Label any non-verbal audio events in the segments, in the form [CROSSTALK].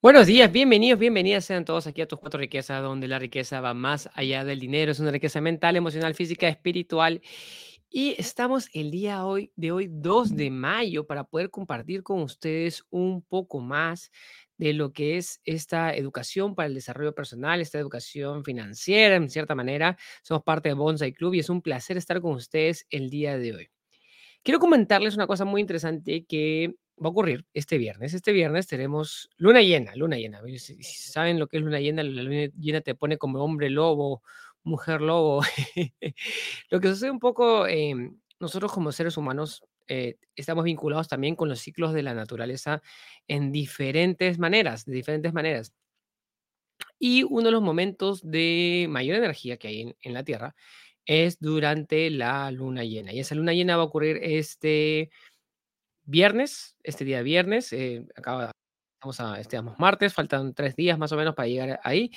Buenos días, bienvenidos, bienvenidas sean todos aquí a tus cuatro riquezas, donde la riqueza va más allá del dinero, es una riqueza mental, emocional, física, espiritual. Y estamos el día hoy, de hoy, 2 de mayo, para poder compartir con ustedes un poco más de lo que es esta educación para el desarrollo personal, esta educación financiera, en cierta manera. Somos parte de Bonsai Club y es un placer estar con ustedes el día de hoy. Quiero comentarles una cosa muy interesante que va a ocurrir este viernes. Este viernes tenemos luna llena, luna llena. Si, saben lo que es luna llena, la luna llena te pone como hombre lobo, mujer lobo. [LAUGHS] lo que sucede un poco, em, nosotros como seres humanos eh, estamos vinculados también con los ciclos de la naturaleza en diferentes maneras, de diferentes maneras. Y uno de los momentos de mayor energía que hay en, en la Tierra es durante la luna llena. Y esa luna llena va a ocurrir este viernes, este día viernes, eh, acaba, estamos a, estamos martes, faltan tres días más o menos para llegar ahí.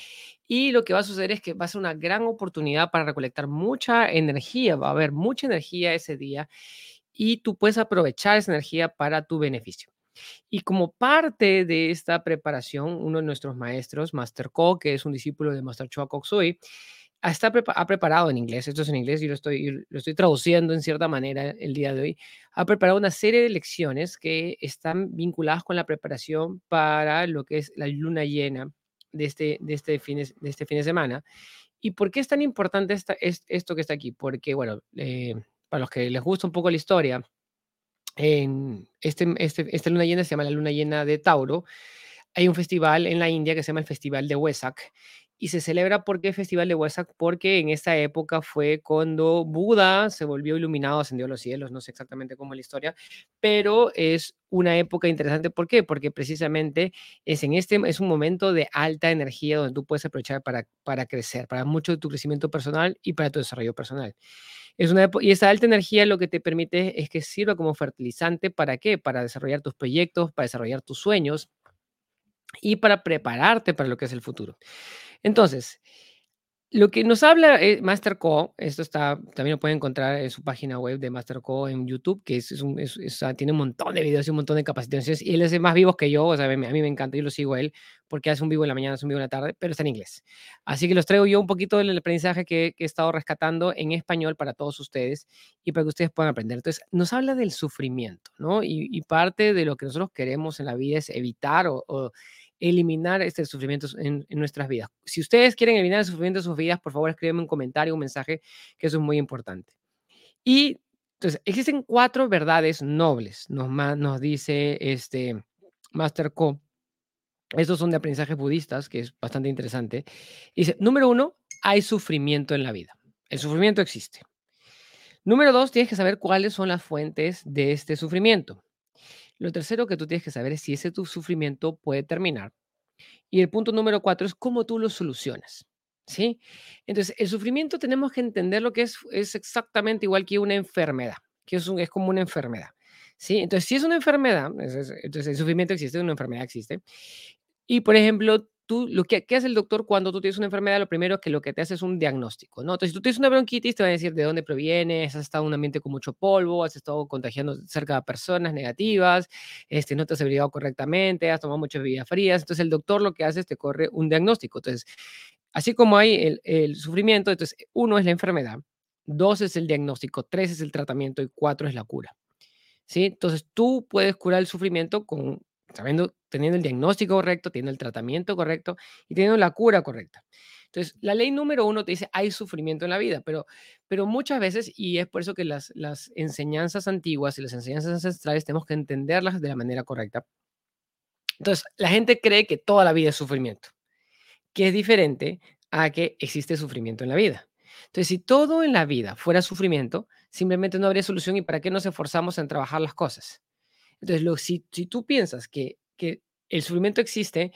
Y lo que va a suceder es que va a ser una gran oportunidad para recolectar mucha energía, va a haber mucha energía ese día y tú puedes aprovechar esa energía para tu beneficio. Y como parte de esta preparación, uno de nuestros maestros, Master Ko, que es un discípulo de Master Choa Kok Sui, está ha preparado en inglés, esto es en inglés y lo estoy, traduciendo en cierta manera el día de hoy, ha preparado una serie de lecciones que están vinculadas con la preparación para lo que es la luna llena de este, este, fin, de, este fin de semana. ¿Y por qué es tan importante esto que está aquí? Porque, bueno, eh, para los que les gusta un poco la historia, este, esta luna llena se llama la luna llena de Tauro. Hay un festival en la India que se llama el Festival de Wesak y se celebra porque el Festival de Wesak, porque en esta época fue cuando Buda se volvió iluminado, ascendió a los cielos, no sé exactamente cómo es la historia, pero es una época interesante. ¿Por qué? Porque precisamente es en este, es un momento de alta energía donde tú puedes aprovechar para, para crecer, para mucho de tu crecimiento personal y para tu desarrollo personal. Es una, y esa alta energía lo que te permite es que sirva como fertilizante para qué? Para desarrollar tus proyectos, para desarrollar tus sueños y para prepararte para lo que es el futuro. Entonces, lo que nos habla eh, MasterCo, esto está, también lo pueden encontrar en su página web de MasterCo en YouTube, que es, un, tiene un montón de videos y un montón de capacitaciones, y él es más vivo que yo, o sea, a mí, me encanta, yo lo sigo a él, porque hace un vivo en la mañana, hace un vivo en la tarde, pero está en inglés. Así que los traigo yo un poquito del aprendizaje que, he estado rescatando en español para todos ustedes y para que ustedes puedan aprender. Entonces, nos habla del sufrimiento, ¿no? Y, parte de lo que nosotros queremos en la vida es evitar o eliminar este sufrimiento en, nuestras vidas. Si ustedes quieren eliminar el sufrimiento de sus vidas, por favor escríbanme un comentario, un mensaje, que eso es muy importante. Y entonces, existen cuatro verdades nobles, nos, nos dice este Master Co. Estos son de aprendizajes budistas, que es bastante interesante. Dice, número uno, hay sufrimiento en la vida. El sufrimiento existe. Número dos, tienes que saber cuáles son las fuentes de este sufrimiento. Lo tercero que tú tienes que saber es si ese tu sufrimiento puede terminar. Y el punto número cuatro es cómo tú lo solucionas. ¿Sí? Entonces, el sufrimiento tenemos que entender lo que es, es exactamente igual que una enfermedad, que es, es como una enfermedad. ¿Sí? Entonces, si es una enfermedad, entonces el sufrimiento existe, una enfermedad existe. Y, por ejemplo, lo que ¿qué hace el doctor cuando tú tienes una enfermedad? Lo primero que lo que te hace es un diagnóstico, ¿no? Entonces, si tú tienes una bronquitis, te va a decir de dónde proviene, has estado en un ambiente con mucho polvo, has estado contagiando cerca de personas negativas, este, no te has abrigado correctamente, has tomado muchas bebidas frías. Entonces, el doctor lo que hace es te corre un diagnóstico. Entonces, así como hay el, el sufrimiento, entonces, uno es la enfermedad, dos es el diagnóstico, tres es el tratamiento y cuatro es la cura. ¿Sí? Entonces, tú puedes curar el sufrimiento con sabiendo, teniendo el diagnóstico correcto, teniendo el tratamiento correcto y teniendo la cura correcta. Entonces, la ley número uno te dice, hay sufrimiento en la vida, pero, pero muchas veces, y es por eso que las, las enseñanzas antiguas y las enseñanzas ancestrales tenemos que entenderlas de la manera correcta. Entonces, la gente cree que toda la vida es sufrimiento, que es diferente a que existe sufrimiento en la vida. Entonces, si todo en la vida fuera sufrimiento, simplemente no habría solución y para qué nos esforzamos en trabajar las cosas. Entonces, lo, si, si tú piensas que, que el sufrimiento existe,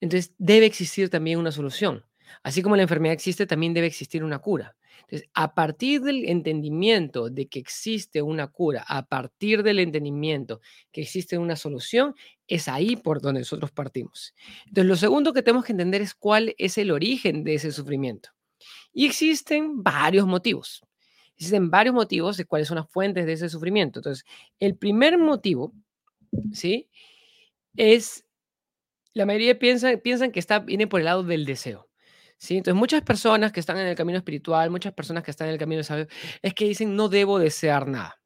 entonces debe existir también una solución. Así como la enfermedad existe, también debe existir una cura. Entonces, a partir del entendimiento de que existe una cura, a partir del entendimiento que existe una solución, es ahí por donde nosotros partimos. Entonces, lo segundo que tenemos que entender es cuál es el origen de ese sufrimiento. Y existen varios motivos. Existen varios motivos de cuáles son las fuentes de ese sufrimiento. Entonces, el primer motivo ¿sí? Es la mayoría piensan, piensan que está, viene por el lado del deseo. ¿sí? Entonces, muchas personas que están en el camino espiritual, muchas personas que están en el camino de sabio, es que dicen, no debo desear nada.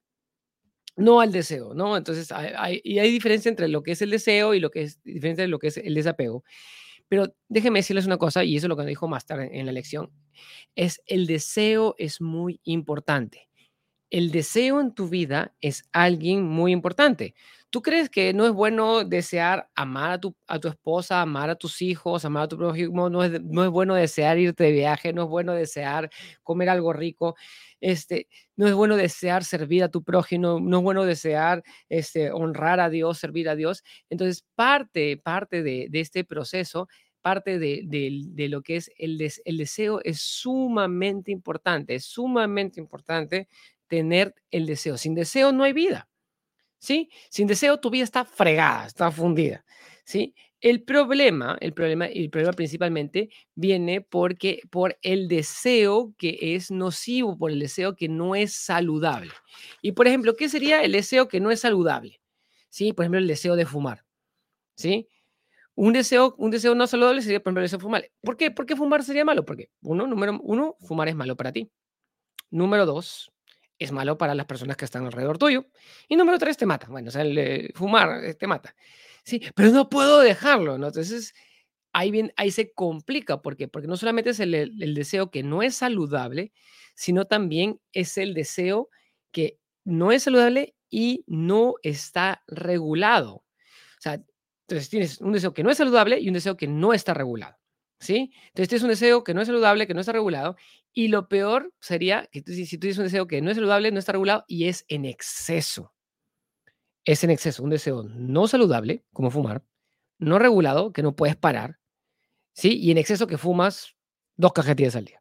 No al deseo, ¿no? Entonces, hay, y hay diferencia entre lo que es el deseo y lo que es diferente de lo que es el desapego. Pero déjenme decirles una cosa, y eso es lo que dijo Master en, en la lección, es el deseo es muy importante. El deseo en tu vida es alguien muy importante. ¿Tú crees que no es bueno desear amar a tu, a tu esposa, amar a tus hijos, amar a tu prójimo? No es, no es bueno desear irte de viaje, no es bueno desear comer algo rico, este, no es bueno desear servir a tu prójimo, no es bueno desear este, honrar a Dios, servir a Dios. Entonces, parte, parte de, de este proceso parte de, de, lo que es el, des, el deseo es sumamente importante, es sumamente importante tener el deseo. Sin deseo no hay vida. ¿Sí? Sin deseo tu vida está fregada, está fundida. ¿Sí? El problema, el problema, el problema principalmente viene porque por el deseo que es nocivo, por el deseo que no es saludable. Y por ejemplo, ¿qué sería el deseo que no es saludable? ¿Sí? Por ejemplo, el deseo de fumar. ¿Sí? Un deseo, un deseo no saludable sería, por ejemplo, el deseo de fumar. ¿Por qué? ¿Por qué fumar sería malo? Porque, uno, número uno, fumar es malo para ti. Número dos, es malo para las personas que están alrededor tuyo. Y número tres, te mata. Bueno, o sea, el, eh, fumar eh, te mata. Sí, pero no puedo dejarlo. Entonces, ahí, bien, ahí se complica. ¿Por qué? Porque no solamente es el, el deseo que no es saludable, sino también es el deseo que no es saludable y no está regulado. O sea, entonces tienes un deseo que no es saludable y un deseo que no está regulado. ¿Sí? Entonces tienes un deseo que no es saludable, que no está regulado, y lo peor sería que si tú tienes un deseo que no es saludable, no está regulado y es en exceso. Es en exceso, un deseo no saludable, como fumar, no regulado, que no puedes parar, ¿sí? Y en exceso que fumas dos cajetillas al día,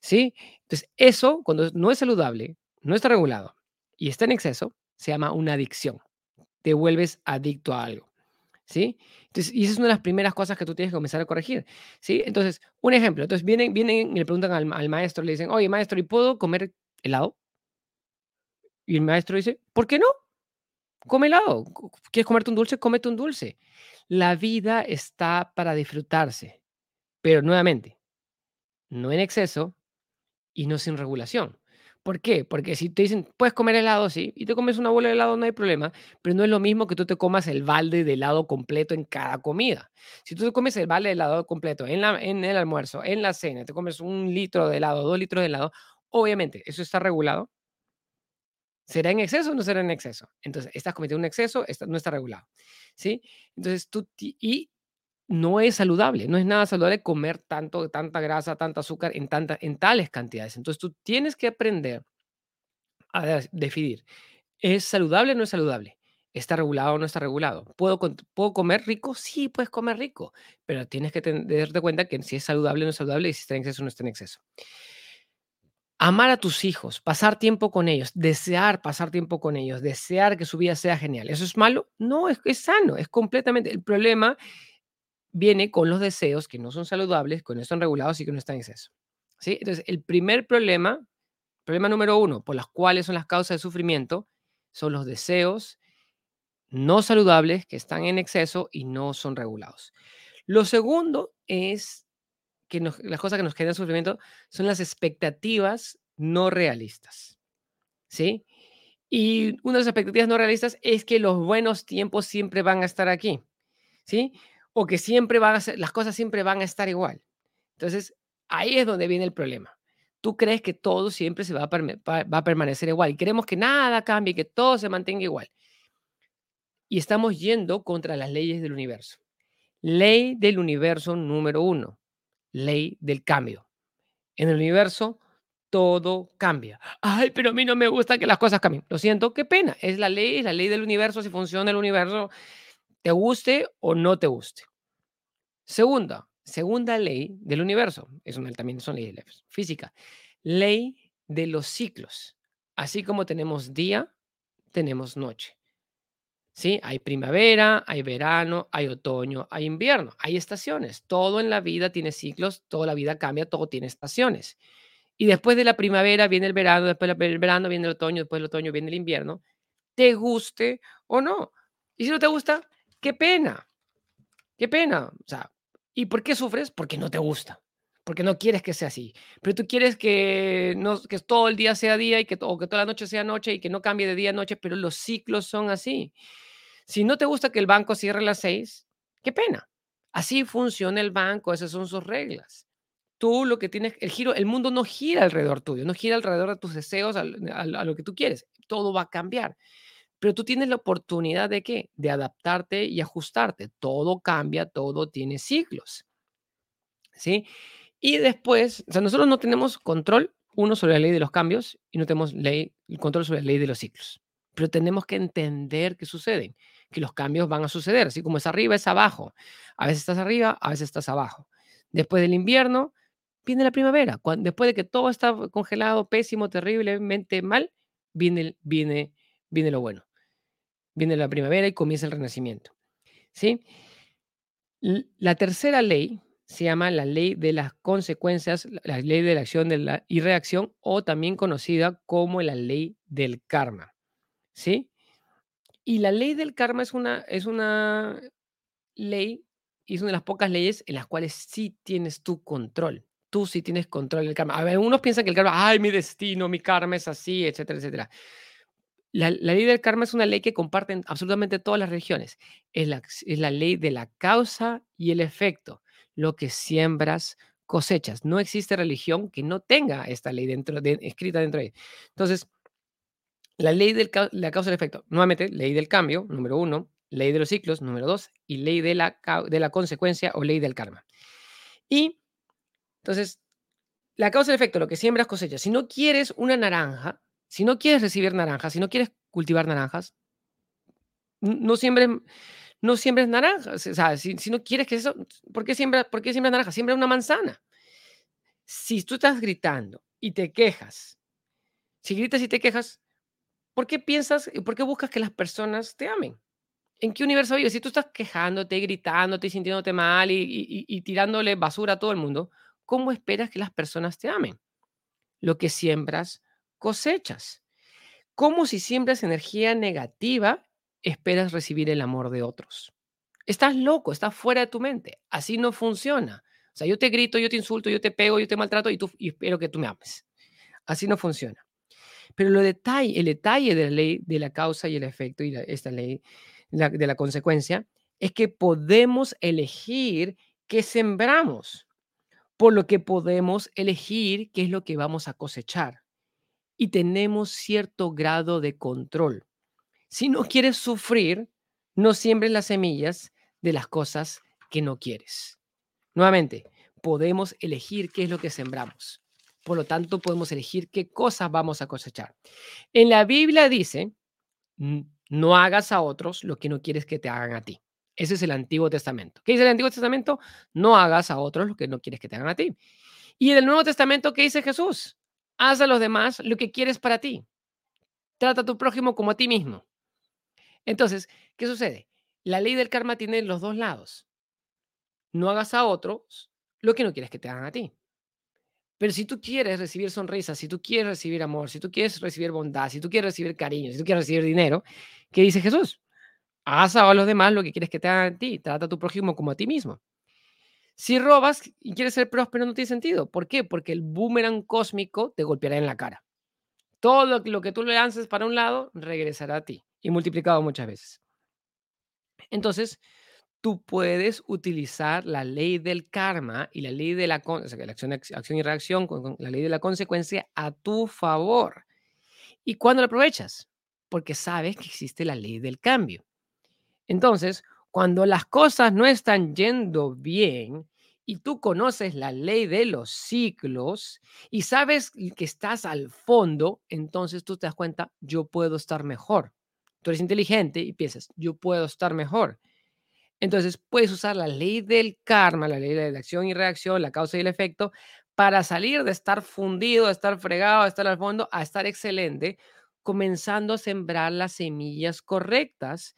¿sí? Entonces, eso, cuando no es saludable, no está regulado y está en exceso, se llama una adicción. Te vuelves adicto a algo. ¿Sí? Entonces, y esa es una de las primeras cosas que tú tienes que comenzar a corregir, ¿sí? Entonces, un ejemplo, entonces vienen, vienen y le preguntan al, al maestro, le dicen, oye, maestro, ¿y puedo comer helado? Y el maestro dice, ¿por qué no? Come helado. ¿Quieres comerte un dulce? Cómete un dulce. La vida está para disfrutarse, pero nuevamente, no en exceso y no sin regulación. ¿Por qué? Porque si te dicen, puedes comer helado, sí, y te comes una bola de helado, no hay problema, pero no es lo mismo que tú te comas el balde de helado completo en cada comida. Si tú te comes el balde de helado completo en, la, en el almuerzo, en la cena, te comes un litro de helado, dos litros de helado, obviamente, ¿eso está regulado? ¿Será en exceso o no será en exceso? Entonces, estás cometiendo un exceso, no está regulado. ¿Sí? Entonces, tú, y no es saludable, no es nada saludable comer tanto, tanta grasa, tanta azúcar en, tanta, en tales cantidades. Entonces tú tienes que aprender a definir, ¿es saludable o no es saludable? ¿Está regulado o no está regulado? ¿Puedo, ¿Puedo comer rico? Sí, puedes comer rico, pero tienes que darte cuenta que si es saludable o no es saludable y si está en exceso o no está en exceso. Amar a tus hijos, pasar tiempo con ellos, desear pasar tiempo con ellos, desear que su vida sea genial. ¿Eso es malo? No, es, es sano, es completamente. El problema viene con los deseos que no son saludables, que no están regulados y que no están en exceso. ¿sí? Entonces, el primer problema, problema número uno, por las cuales son las causas de sufrimiento, son los deseos no saludables que están en exceso y no son regulados. Lo segundo es que las cosas que nos generan sufrimiento son las expectativas no realistas. ¿Sí? Y una de las expectativas no realistas es que los buenos tiempos siempre van a estar aquí. ¿Sí? O que siempre van a ser, las cosas siempre van a estar igual. Entonces, ahí es donde viene el problema. Tú crees que todo siempre se va a, va a permanecer igual y queremos que nada cambie, que todo se mantenga igual. Y estamos yendo contra las leyes del universo. Ley del universo número uno, ley del cambio. En el universo todo cambia. Ay, pero a mí no me gusta que las cosas cambien. Lo siento, qué pena. Es la ley, la ley del universo. Si funciona el universo, te guste o no te guste. Segunda, segunda ley del universo, eso también son leyes de física, ley de los ciclos. Así como tenemos día, tenemos noche. ¿Sí? Hay primavera, hay verano, hay otoño, hay invierno, hay estaciones. Todo en la vida tiene ciclos, toda la vida cambia, todo tiene estaciones. Y después de la primavera viene el verano, después del verano viene el otoño, después del otoño viene el invierno, te guste o no. Y si no te gusta, qué pena. Qué pena. O sea, ¿y por qué sufres? Porque no te gusta, porque no quieres que sea así. Pero tú quieres que, no, que todo el día sea día y que, o que toda la noche sea noche y que no cambie de día a noche, pero los ciclos son así. Si no te gusta que el banco cierre a las seis, qué pena. Así funciona el banco, esas son sus reglas. Tú lo que tienes, el giro, el mundo no gira alrededor tuyo, no gira alrededor de tus deseos, a, a lo que tú quieres. Todo va a cambiar. Pero tú tienes la oportunidad de qué? De adaptarte y ajustarte. Todo cambia, todo tiene ciclos. ¿Sí? Y después, o sea, nosotros no tenemos control, uno, sobre la ley de los cambios y no tenemos ley, control sobre la ley de los ciclos. Pero tenemos que entender qué suceden, que los cambios van a suceder, así como es arriba, es abajo. A veces estás arriba, a veces estás abajo. Después del invierno, viene la primavera. Cuando, después de que todo está congelado, pésimo, terriblemente mal, viene, viene, viene lo bueno viene la primavera y comienza el renacimiento. ¿sí? La tercera ley se llama la ley de las consecuencias, la ley de la acción y reacción, o también conocida como la ley del karma. ¿sí? Y la ley del karma es una, es una ley, y es una de las pocas leyes en las cuales sí tienes tu control. Tú sí tienes control del karma. A ver, unos piensan que el karma, ay, mi destino, mi karma es así, etcétera, etcétera. La, ley del karma es una ley que comparten absolutamente todas las religiones. Es la, es la ley de la causa y el efecto. Lo que siembras, cosechas. No existe religión que no tenga esta ley dentro de, escrita dentro de ella. Entonces, la ley de la causa y el efecto. Nuevamente, ley del cambio, número uno. Ley de los ciclos, número dos. Y ley de la, de la consecuencia o ley del karma. Y, entonces, la causa y el efecto, lo que siembras, cosechas. Si no quieres una naranja, si no quieres recibir naranjas, si no quieres cultivar naranjas, no siembres, no siembres naranjas. O sea, si, no quieres que eso, ¿por qué, siembra, ¿por qué siembras naranjas? Siembra una manzana. Si tú estás gritando y te quejas, si gritas y te quejas, ¿por qué piensas por qué buscas que las personas te amen? ¿En qué universo vives? Si tú estás quejándote, gritándote sintiéndote mal y tirándole basura a todo el mundo, ¿cómo esperas que las personas te amen? Lo que siembras, cosechas. Como si siembras energía negativa, esperas recibir el amor de otros. Estás loco, estás fuera de tu mente. Así no funciona. O sea, yo te grito, yo te insulto, yo te pego, yo te maltrato y, tú, espero que tú me ames. Así no funciona. Pero lo detalle, el detalle de la ley de la causa y el efecto y esta ley de la consecuencia es que podemos elegir qué sembramos, por lo que podemos elegir qué es lo que vamos a cosechar y tenemos cierto grado de control. Si no quieres sufrir, no siembres las semillas de las cosas que no quieres. Nuevamente, podemos elegir qué es lo que sembramos. Por lo tanto, podemos elegir qué cosas vamos a cosechar. En la Biblia dice, no hagas a otros lo que no quieres que te hagan a ti. Ese es el Antiguo Testamento. ¿Qué dice el Antiguo Testamento? No hagas a otros lo que no quieres que te hagan a ti. Y en el Nuevo Testamento, ¿qué dice Jesús? Haz a los demás lo que quieres para ti. Trata a tu prójimo como a ti mismo. Entonces, ¿qué sucede? La ley del karma tiene los dos lados. No hagas a otros lo que no quieres que te hagan a ti. Pero si tú quieres recibir sonrisas, si tú quieres recibir amor, si tú quieres recibir bondad, si tú quieres recibir cariño, si tú quieres recibir dinero, ¿qué dice Jesús? Haz a los demás lo que quieres que te hagan a ti. Trata a tu prójimo como a ti mismo. Si robas y quieres ser próspero, no tiene sentido. ¿Por qué? Porque el boomerang cósmico te golpeará en la cara. Todo lo que tú le lances para un lado regresará a ti y multiplicado muchas veces. Entonces, tú puedes utilizar la ley del karma y la ley de la, la acción, acción, y reacción, con, la ley de la consecuencia a tu favor. ¿Y cuándo la aprovechas? Porque sabes que existe la ley del cambio. Entonces, cuando las cosas no están yendo bien y tú conoces la ley de los ciclos y sabes que estás al fondo, entonces tú te das cuenta, yo puedo estar mejor. Tú eres inteligente y piensas, yo puedo estar mejor. Entonces puedes usar la ley del karma, la ley de la acción y reacción, la causa y el efecto, para salir de estar fundido, de estar fregado, de estar al fondo, a estar excelente, comenzando a sembrar las semillas correctas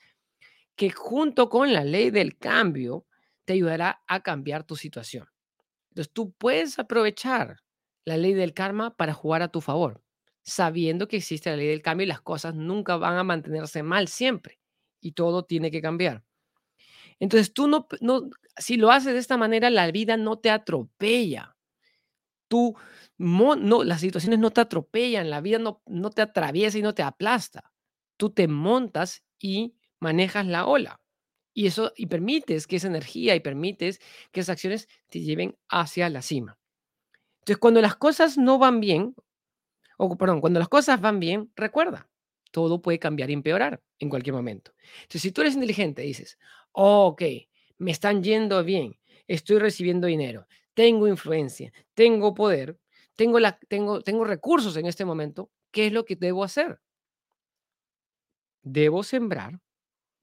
que junto con la ley del cambio te ayudará a cambiar tu situación. Entonces tú puedes aprovechar la ley del karma para jugar a tu favor, sabiendo que existe la ley del cambio y las cosas nunca van a mantenerse mal siempre y todo tiene que cambiar. Entonces tú no, no, si lo haces de esta manera, la vida no te atropella. Tú, no, las situaciones no te atropellan, la vida no, no te atraviesa y no te aplasta. Tú te montas y manejas la ola. Y eso, y permites que esa energía y permites que esas acciones te lleven hacia la cima. Entonces, cuando las cosas no van bien, o perdón, cuando las cosas van bien, recuerda, todo puede cambiar y empeorar en cualquier momento. Entonces, si tú eres inteligente, dices, ok, me están yendo bien, estoy recibiendo dinero, tengo influencia, tengo poder, tengo, la, tengo, tengo recursos en este momento, ¿qué es lo que debo hacer? Debo sembrar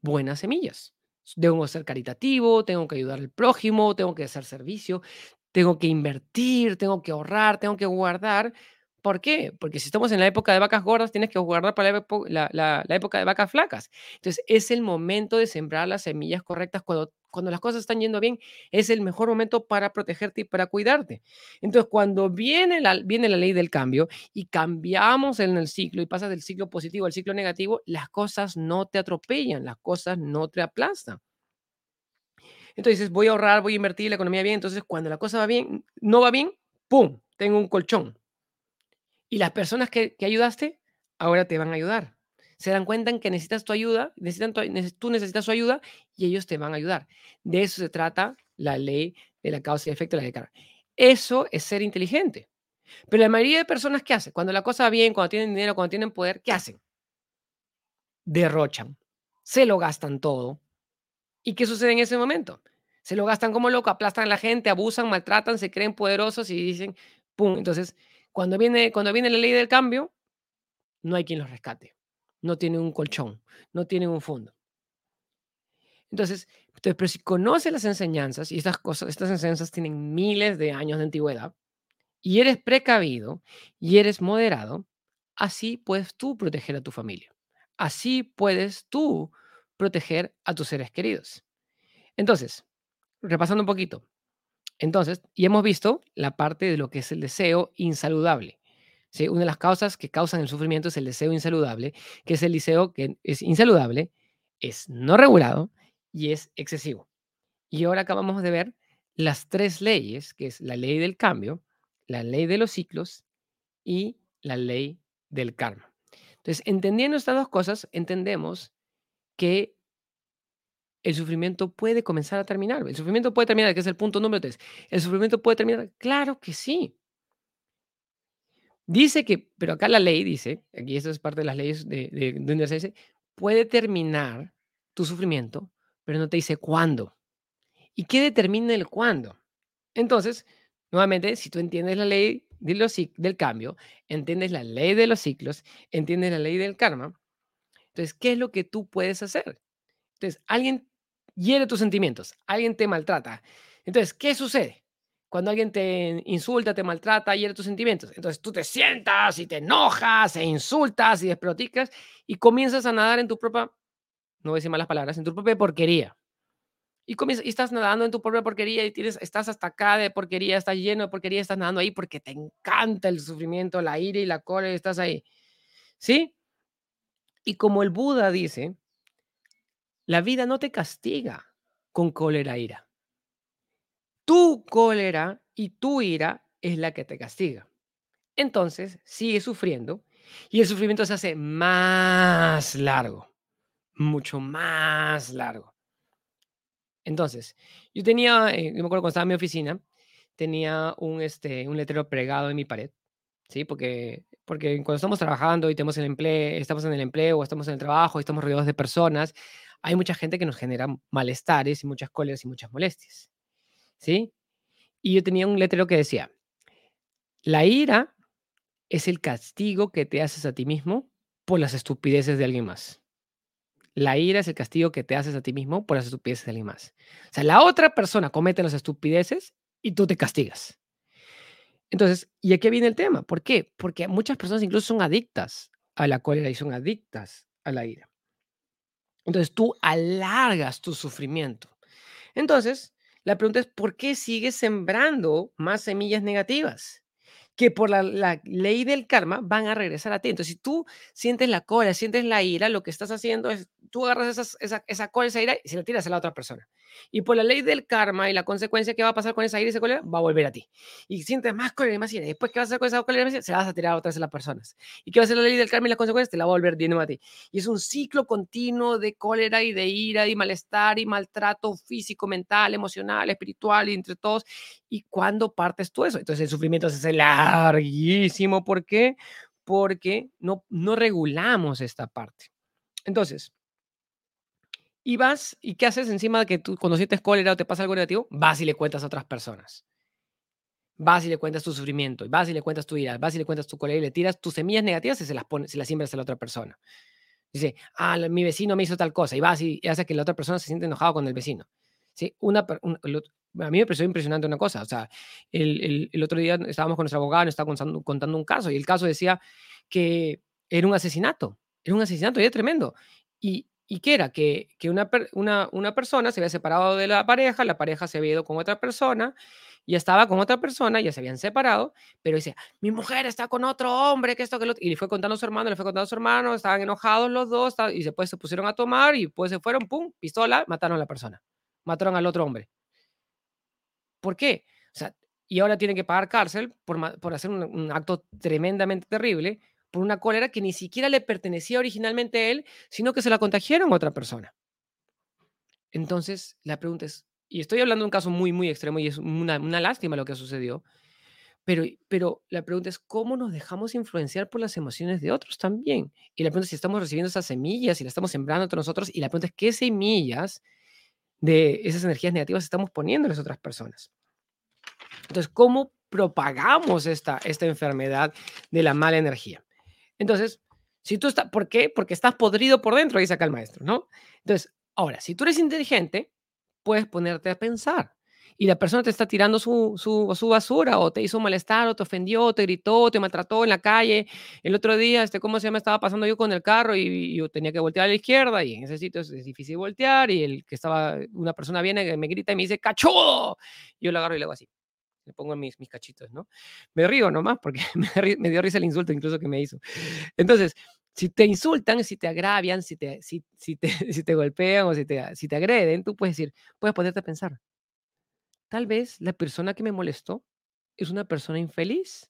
buenas semillas. Debo ser caritativo, tengo que ayudar al prójimo, tengo que hacer servicio, tengo que invertir, tengo que ahorrar, tengo que guardar. ¿Por qué? Porque si estamos en la época de vacas gordas, tienes que guardar para la, época de vacas flacas. Entonces, es el momento de sembrar las semillas correctas cuando, cuando las cosas están yendo bien. Es el mejor momento para protegerte y para cuidarte. Entonces, cuando viene la, viene la ley del cambio y cambiamos en el ciclo y pasas del ciclo positivo al ciclo negativo, las cosas no te atropellan, las cosas no te aplastan. Entonces voy a ahorrar, voy a invertir la economía bien. Entonces, cuando la cosa va bien, no va bien, ¡pum! Tengo un colchón. Y las personas que, ayudaste, ahora te van a ayudar. Se dan cuenta en que necesitas tu ayuda, necesitan tú necesitas su ayuda y ellos te van a ayudar. De eso se trata la ley de la causa y efecto de la ley Eso es ser inteligente. Pero la mayoría de personas, ¿qué hacen? Cuando la cosa va bien, cuando tienen dinero, cuando tienen poder, ¿qué hacen? Derrochan, se lo gastan todo. ¿Y qué sucede en ese momento? Se lo gastan como loco, aplastan a la gente, abusan, maltratan, se creen poderosos y dicen, ¡pum! Entonces, cuando viene, cuando viene la ley del cambio, no hay quien los rescate. No tienen un colchón, no tienen un fondo. Entonces, entonces, pero si conoces las enseñanzas, y estas cosas, estas enseñanzas tienen miles de años de antigüedad, y eres precavido y eres moderado, así puedes tú proteger a tu familia. Así puedes tú proteger a tus seres queridos. Entonces, repasando un poquito, entonces, y hemos visto la parte de lo que es el deseo insaludable. ¿Sí? Una de las causas que causan el sufrimiento es el deseo insaludable, que es el deseo que es insaludable, es no regulado y es excesivo. Y ahora acabamos de ver las tres leyes, que es la ley del cambio, la ley de los ciclos y la ley del karma. Entonces, entendiendo estas dos cosas, entendemos que el sufrimiento puede comenzar a terminar. El sufrimiento puede terminar, que es el punto número tres. ¿El sufrimiento puede terminar? Claro que sí. Dice que, pero acá la ley dice, aquí esto es parte de las leyes de, de, puede terminar tu sufrimiento, pero no te dice cuándo. ¿Y qué determina el cuándo? Entonces, nuevamente, si tú entiendes la ley de los, del cambio, entiendes la ley de los ciclos, entiendes la ley del karma, entonces, ¿qué es lo que tú puedes hacer? Entonces, alguien hiere tus sentimientos, alguien te maltrata. Entonces, ¿qué sucede? Cuando alguien te insulta, te maltrata, hiere tus sentimientos. Entonces tú te sientas y te enojas e insultas y desproticas y comienzas a nadar en tu propia, no voy a decir malas palabras, en tu propia porquería. Y, comienzas, y estás nadando en tu propia porquería y tienes, estás hasta acá de porquería, estás lleno de porquería, estás nadando ahí porque te encanta el sufrimiento, la ira y la cólera y estás ahí. ¿Sí? Y como el Buda dice, la vida no te castiga con cólera e ira. Tu cólera y tu ira es la que te castiga. Entonces, sigue sufriendo y el sufrimiento se hace más largo, mucho más largo. Entonces, yo tenía, eh, yo me acuerdo cuando estaba en mi oficina, tenía un, este, un letrero pregado en mi pared, ¿sí? Porque, porque cuando estamos trabajando y tenemos el empleo, estamos en el empleo o estamos en el trabajo y estamos rodeados de personas, hay mucha gente que nos genera malestares y muchas cóleras y muchas molestias. ¿Sí? Y yo tenía un letrero que decía, la ira es el castigo que te haces a ti mismo por las estupideces de alguien más. La ira es el castigo que te haces a ti mismo por las estupideces de alguien más. O sea, la otra persona comete las estupideces y tú te castigas. Entonces, ¿y aquí viene el tema? ¿Por qué? Porque muchas personas incluso son adictas a la cólera y son adictas a la ira. Entonces tú alargas tu sufrimiento. Entonces, la pregunta es, ¿por qué sigues sembrando más semillas negativas? Que por la, ley del karma van a regresar a ti. Entonces, si tú sientes la cola, sientes la ira, lo que estás haciendo es, tú agarras esa, esa cola, esa ira y se la tiras a la otra persona. Y por la ley del karma y la consecuencia que va a pasar con esa ira y esa cólera, va a volver a ti. Y sientes más cólera y más ira. Después, ¿qué vas a hacer con esa cólera y más ira? Se la vas a tirar otra vez a las personas. ¿Y qué va a ser la ley del karma y la consecuencia? Te la va a volver de nuevo a ti. Y es un ciclo continuo de cólera y de ira y malestar y maltrato físico, mental, emocional, espiritual y entre todos. ¿Y cuándo partes tú eso? Entonces el sufrimiento se hace larguísimo. ¿Por qué? Porque no, no regulamos esta parte. Entonces, y vas, ¿y qué haces encima de que tú cuando sientes cólera o te pasa algo negativo? Vas y le cuentas a otras personas. Vas y le cuentas tu sufrimiento, vas y le cuentas tu ira, vas y le cuentas tu cólera y le tiras tus semillas negativas y se las, pones, se las siembras a la otra persona. Dice, ah, mi vecino me hizo tal cosa y vas y, hace que la otra persona se siente enojado con el vecino. ¿Sí? Una, a mí me pareció impresionante una cosa. O sea, el, el, otro día estábamos con nuestro abogado, nos estaba contando, contando un caso y el caso decía que era un asesinato. Era un asesinato y era tremendo. Y, ¿Y qué era? Que, que una, una, una, persona se había separado de la pareja, la pareja se había ido con otra persona, y estaba con otra persona, ya se habían separado, pero dice, mi mujer está con otro hombre, que esto, que lo Y le fue contando a su hermano, le fue contando a su hermano, estaban enojados los dos, y después se pusieron a tomar, y pues se fueron, pum, pistola, mataron a la persona, mataron al otro hombre. ¿Por qué? O sea, y ahora tienen que pagar cárcel por, por hacer un, un acto tremendamente terrible, por una cólera que ni siquiera le pertenecía originalmente a él, sino que se la contagiaron a otra persona. Entonces, la pregunta es, y estoy hablando de un caso muy, muy extremo y es una, lástima lo que sucedió, pero, pero la pregunta es, ¿cómo nos dejamos influenciar por las emociones de otros también? Y la pregunta es si estamos recibiendo esas semillas y las estamos sembrando entre nosotros, y la pregunta es, ¿qué semillas de esas energías negativas estamos poniendo en las otras personas? Entonces, ¿cómo propagamos esta, esta enfermedad de la mala energía? Entonces, si tú estás, ¿por qué? Porque estás podrido por dentro, dice acá el maestro, ¿no? Entonces, ahora, si tú eres inteligente, puedes ponerte a pensar. Y la persona te está tirando su, su, su, basura, o te hizo malestar, o te ofendió, o te gritó, o te maltrató en la calle. El otro día, este, ¿cómo se llama? Estaba pasando yo con el carro y, yo tenía que voltear a la izquierda, y en ese sitio es, difícil voltear. Y el que estaba, una persona viene, me grita y me dice, ¡cachudo! Yo lo agarro y le hago así me pongo mis, mis cachitos, ¿no? Me río nomás porque [LAUGHS] me, dio risa el insulto incluso que me hizo. Entonces, si te insultan, si te agravian, si te, si, si te, [LAUGHS] si te golpean o si te, si te agreden, tú puedes decir, puedes ponerte a pensar, tal vez la persona que me molestó es una persona infeliz,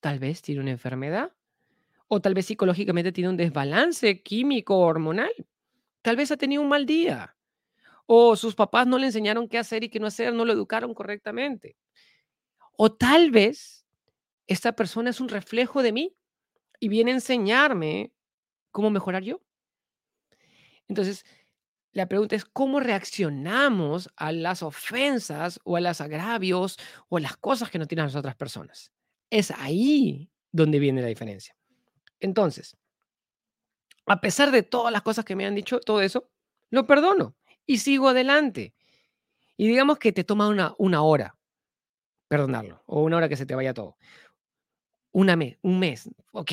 tal vez tiene una enfermedad, o tal vez psicológicamente tiene un desbalance químico hormonal, tal vez ha tenido un mal día, o sus papás no le enseñaron qué hacer y qué no hacer, no lo educaron correctamente. O tal vez esta persona es un reflejo de mí y viene a enseñarme cómo mejorar yo. Entonces, la pregunta es, ¿cómo reaccionamos a las ofensas o a los agravios o a las cosas que nos tienen las otras personas? Es ahí donde viene la diferencia. Entonces, a pesar de todas las cosas que me han dicho, todo eso, lo perdono y sigo adelante. Y digamos que te toma una, una hora perdonarlo, o una hora que se te vaya todo. Una mes, un mes, ok.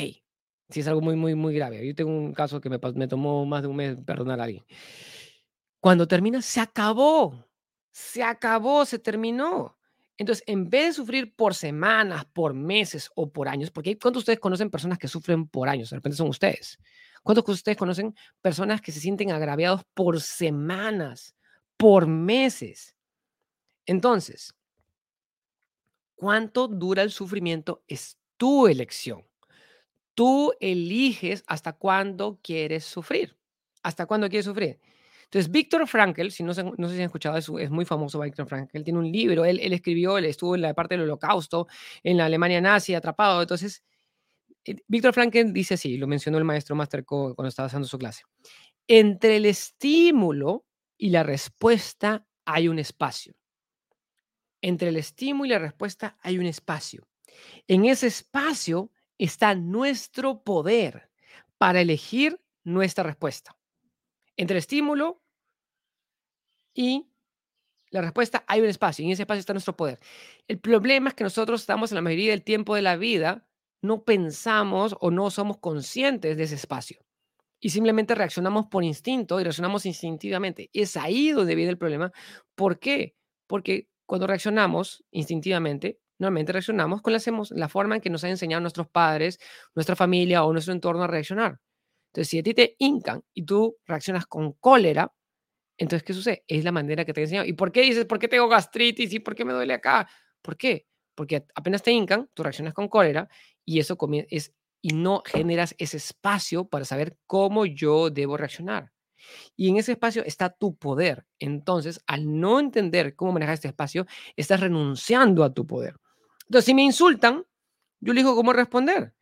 Si es algo muy, muy, muy grave. Yo tengo un caso que me, me tomó más de un mes perdonar a alguien. Cuando termina, se acabó. Se acabó, se terminó. Entonces, en vez de sufrir por semanas, por meses o por años, porque ¿cuántos de ustedes conocen personas que sufren por años? De repente son ustedes. ¿Cuántos de ustedes conocen personas que se sienten agraviados por semanas, por meses? Entonces, cuánto dura el sufrimiento es tu elección. Tú eliges hasta cuándo quieres sufrir. ¿Hasta cuándo quieres sufrir? Entonces, Víctor Frankl, si no, sé si han escuchado, es, es muy famoso Víctor Frankl, tiene un libro, él, él, escribió, él estuvo en la parte del holocausto, en la Alemania nazi, atrapado. Entonces, eh, Víctor Frankl dice así, lo mencionó el maestro Masterco cuando estaba haciendo su clase. Entre el estímulo y la respuesta hay un espacio. Entre el estímulo y la respuesta hay un espacio. En ese espacio está nuestro poder para elegir nuestra respuesta. Entre el estímulo y la respuesta hay un espacio y en ese espacio está nuestro poder. El problema es que nosotros estamos en la mayoría del tiempo de la vida, no pensamos o no somos conscientes de ese espacio y simplemente reaccionamos por instinto y reaccionamos instintivamente. Es ahí donde viene el problema. ¿Por qué? Porque cuando reaccionamos instintivamente, normalmente reaccionamos con la forma en que nos han enseñado nuestros padres, nuestra familia o nuestro entorno a reaccionar. Entonces, si a ti te hincan y tú reaccionas con cólera, Entonces, ¿qué sucede? Es la manera que te he enseñado. ¿Y por qué dices, por qué tengo gastritis y por qué me duele acá? ¿Por qué? Porque apenas te hincan, tú reaccionas con cólera y eso es y no generas ese espacio para saber cómo yo debo reaccionar. Y en ese espacio está tu poder. Entonces, al no entender cómo manejar este espacio, estás renunciando a tu poder. Entonces, si me insultan, yo elijo cómo responder.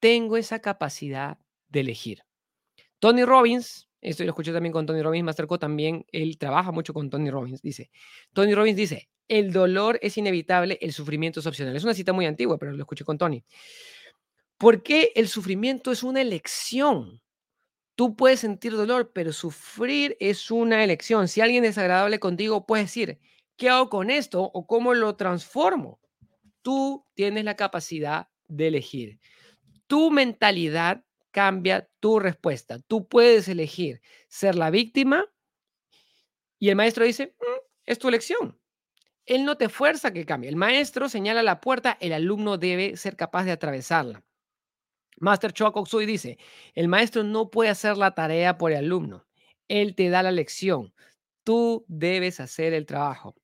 Tengo esa capacidad de elegir. Tony Robbins, esto lo escuché también con Tony Robbins, me acercó también, él trabaja mucho con Tony Robbins, dice, Tony Robbins dice, el dolor es inevitable, el sufrimiento es opcional. Es una cita muy antigua, pero lo escuché con Tony. ¿Por qué el sufrimiento es una elección? Tú puedes sentir dolor, pero sufrir es una elección. Si alguien es agradable contigo, puedes decir, ¿qué hago con esto o cómo lo transformo? Tú tienes la capacidad de elegir. Tu mentalidad cambia tu respuesta. Tú puedes elegir ser la víctima y el maestro dice, mm, es tu elección. Él no te fuerza que cambie. El maestro señala la puerta, el alumno debe ser capaz de atravesarla. Master Choa Sui dice, el maestro no puede hacer la tarea por el alumno. Él te da la lección. Tú debes hacer el trabajo.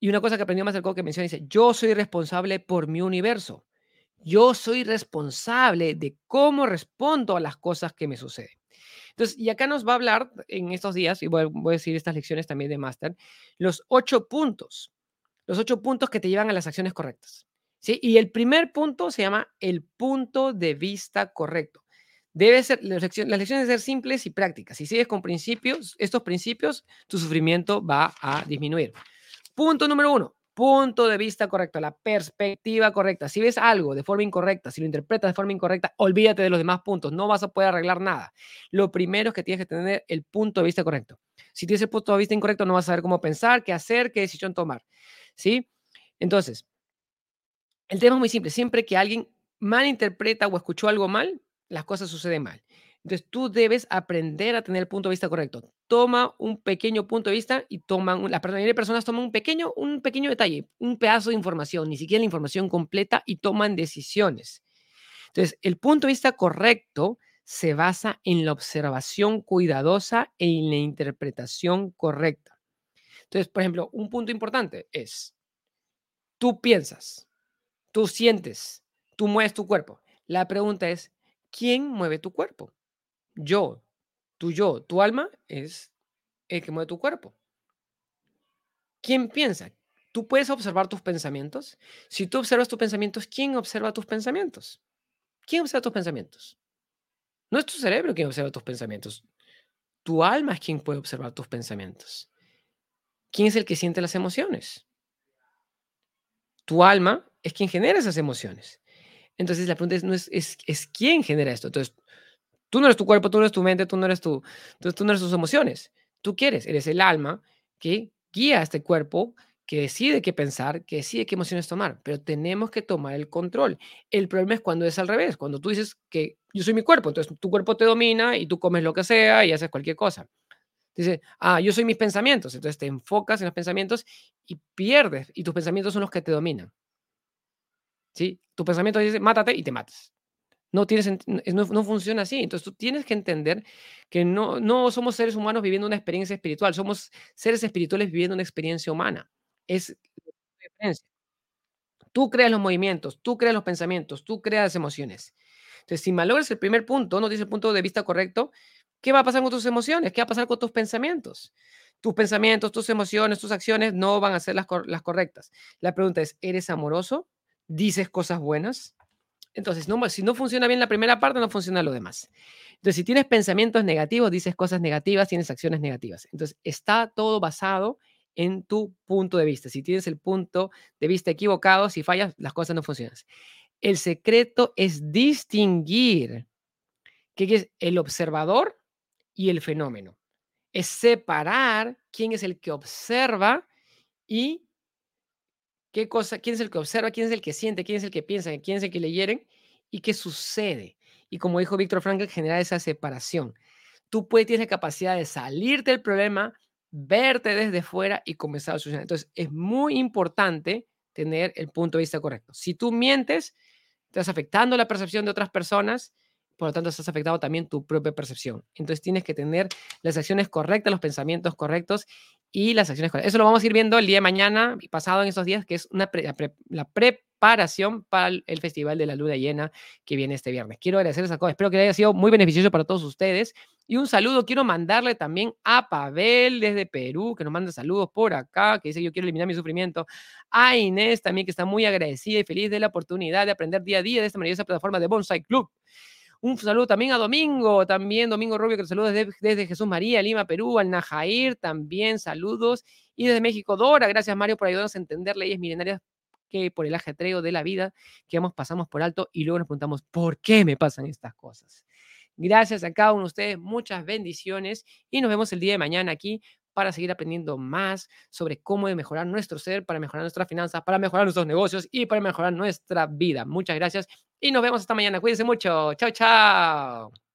Y una cosa que aprendió Master Choa que menciona dice, yo soy responsable por mi universo. Yo soy responsable de cómo respondo a las cosas que me suceden. Entonces, y acá nos va a hablar en estos días, y voy, a decir estas lecciones también de Master, los ocho puntos, los ocho puntos que te llevan a las acciones correctas. Y el primer punto se llama el punto de vista correcto. Debe ser, las lecciones, deben ser simples y prácticas. Si sigues con principios, estos principios, tu sufrimiento va a disminuir. Punto número uno, punto de vista correcto, la perspectiva correcta. Si ves algo de forma incorrecta, si lo interpretas de forma incorrecta, olvídate de los demás puntos, no vas a poder arreglar nada. Lo primero es que tienes que tener el punto de vista correcto. Si tienes el punto de vista incorrecto, no vas a saber cómo pensar, qué hacer, qué decisión tomar. ¿Sí? Entonces, el tema es muy simple. Siempre que alguien malinterpreta o escuchó algo mal, las cosas suceden mal. Entonces tú debes aprender a tener el punto de vista correcto. Toma un pequeño punto de vista y toman, la mayoría de personas toman un pequeño, un pequeño detalle, un pedazo de información, ni siquiera la información completa y toman decisiones. Entonces, el punto de vista correcto se basa en la observación cuidadosa e en la interpretación correcta. Entonces, por ejemplo, un punto importante es, tú piensas, Tú sientes, tú mueves tu cuerpo. La pregunta es, ¿quién mueve tu cuerpo? Yo, tu yo, tu alma es el que mueve tu cuerpo. ¿Quién piensa? Tú puedes observar tus pensamientos. Si tú observas tus pensamientos, ¿quién observa tus pensamientos? ¿Quién observa tus pensamientos? No es tu cerebro quien observa tus pensamientos. Tu alma es quien puede observar tus pensamientos. ¿Quién es el que siente las emociones? Tu alma es quien genera esas emociones. Entonces la pregunta es, no es, es, quién genera esto. Entonces, tú no eres tu cuerpo, tú no eres tu mente, tú no eres tu, entonces, tú no eres tus emociones. Tú quieres, eres el alma que guía a este cuerpo, que decide qué pensar, que decide qué emociones tomar, pero tenemos que tomar el control. El problema es cuando es al revés, cuando tú dices que yo soy mi cuerpo, entonces tu cuerpo te domina y tú comes lo que sea y haces cualquier cosa. Dice, ah, yo soy mis pensamientos, entonces te enfocas en los pensamientos y pierdes, y tus pensamientos son los que te dominan. Tu pensamiento dice, mátate y te matas. No, tienes, no, no, funciona así. Entonces tú tienes que entender que no, no somos seres humanos viviendo una experiencia espiritual, somos seres espirituales viviendo una experiencia humana. Es. Tú creas los movimientos, tú creas los pensamientos, tú creas las emociones. Entonces, si malogras el primer punto, no tienes el punto de vista correcto, ¿qué va a pasar con tus emociones? ¿Qué va a pasar con tus pensamientos? Tus pensamientos, tus emociones, tus acciones no van a ser las, las correctas. La pregunta es, ¿eres amoroso? Dices cosas buenas. Entonces, no, si no funciona bien la primera parte, no funciona lo demás. Entonces, si tienes pensamientos negativos, dices cosas negativas, tienes acciones negativas. Entonces, está todo basado en tu punto de vista. Si tienes el punto de vista equivocado, si fallas, las cosas no funcionan. El secreto es distinguir qué es el observador y el fenómeno. Es separar quién es el que observa y qué cosa, quién es el que observa, quién es el que siente, quién es el que piensa, quién es el que le hieren y qué sucede. Y como dijo Víctor Frankl, generar esa separación. Tú puedes, tienes la capacidad de salir del problema, verte desde fuera y comenzar a solucionar. Entonces, es muy importante tener el punto de vista correcto. Si tú mientes, estás afectando la percepción de otras personas, por lo tanto estás afectado también tu propia percepción. Entonces tienes que tener las acciones correctas, los pensamientos correctos y las acciones correctas. Eso lo vamos a ir viendo el día de mañana y pasado en estos días, que es una la, preparación para el Festival de la Luna Llena que viene este viernes. Quiero agradecerles a todos. Espero que haya sido muy beneficioso para todos ustedes. Y un saludo quiero mandarle también a Pavel desde Perú, que nos manda saludos por acá, que dice yo quiero eliminar mi sufrimiento. A Inés también, que está muy agradecida y feliz de la oportunidad de aprender día a día de esta maravillosa plataforma de Bonsai Club. Un saludo también a Domingo, también Domingo Rubio, que te saluda desde, Jesús María, Lima, Perú, al Najair, también saludos. Y desde México, Dora, gracias Mario por ayudarnos a entender leyes milenarias que por el ajetreo de la vida que hemos pasamos por alto y luego nos preguntamos, ¿por qué me pasan estas cosas? Gracias a cada uno de ustedes, muchas bendiciones y nos vemos el día de mañana aquí para seguir aprendiendo más sobre cómo mejorar nuestro ser, para mejorar nuestras finanzas, para mejorar nuestros negocios y para mejorar nuestra vida. Muchas gracias y nos vemos esta mañana. Cuídense mucho. Chao, chao.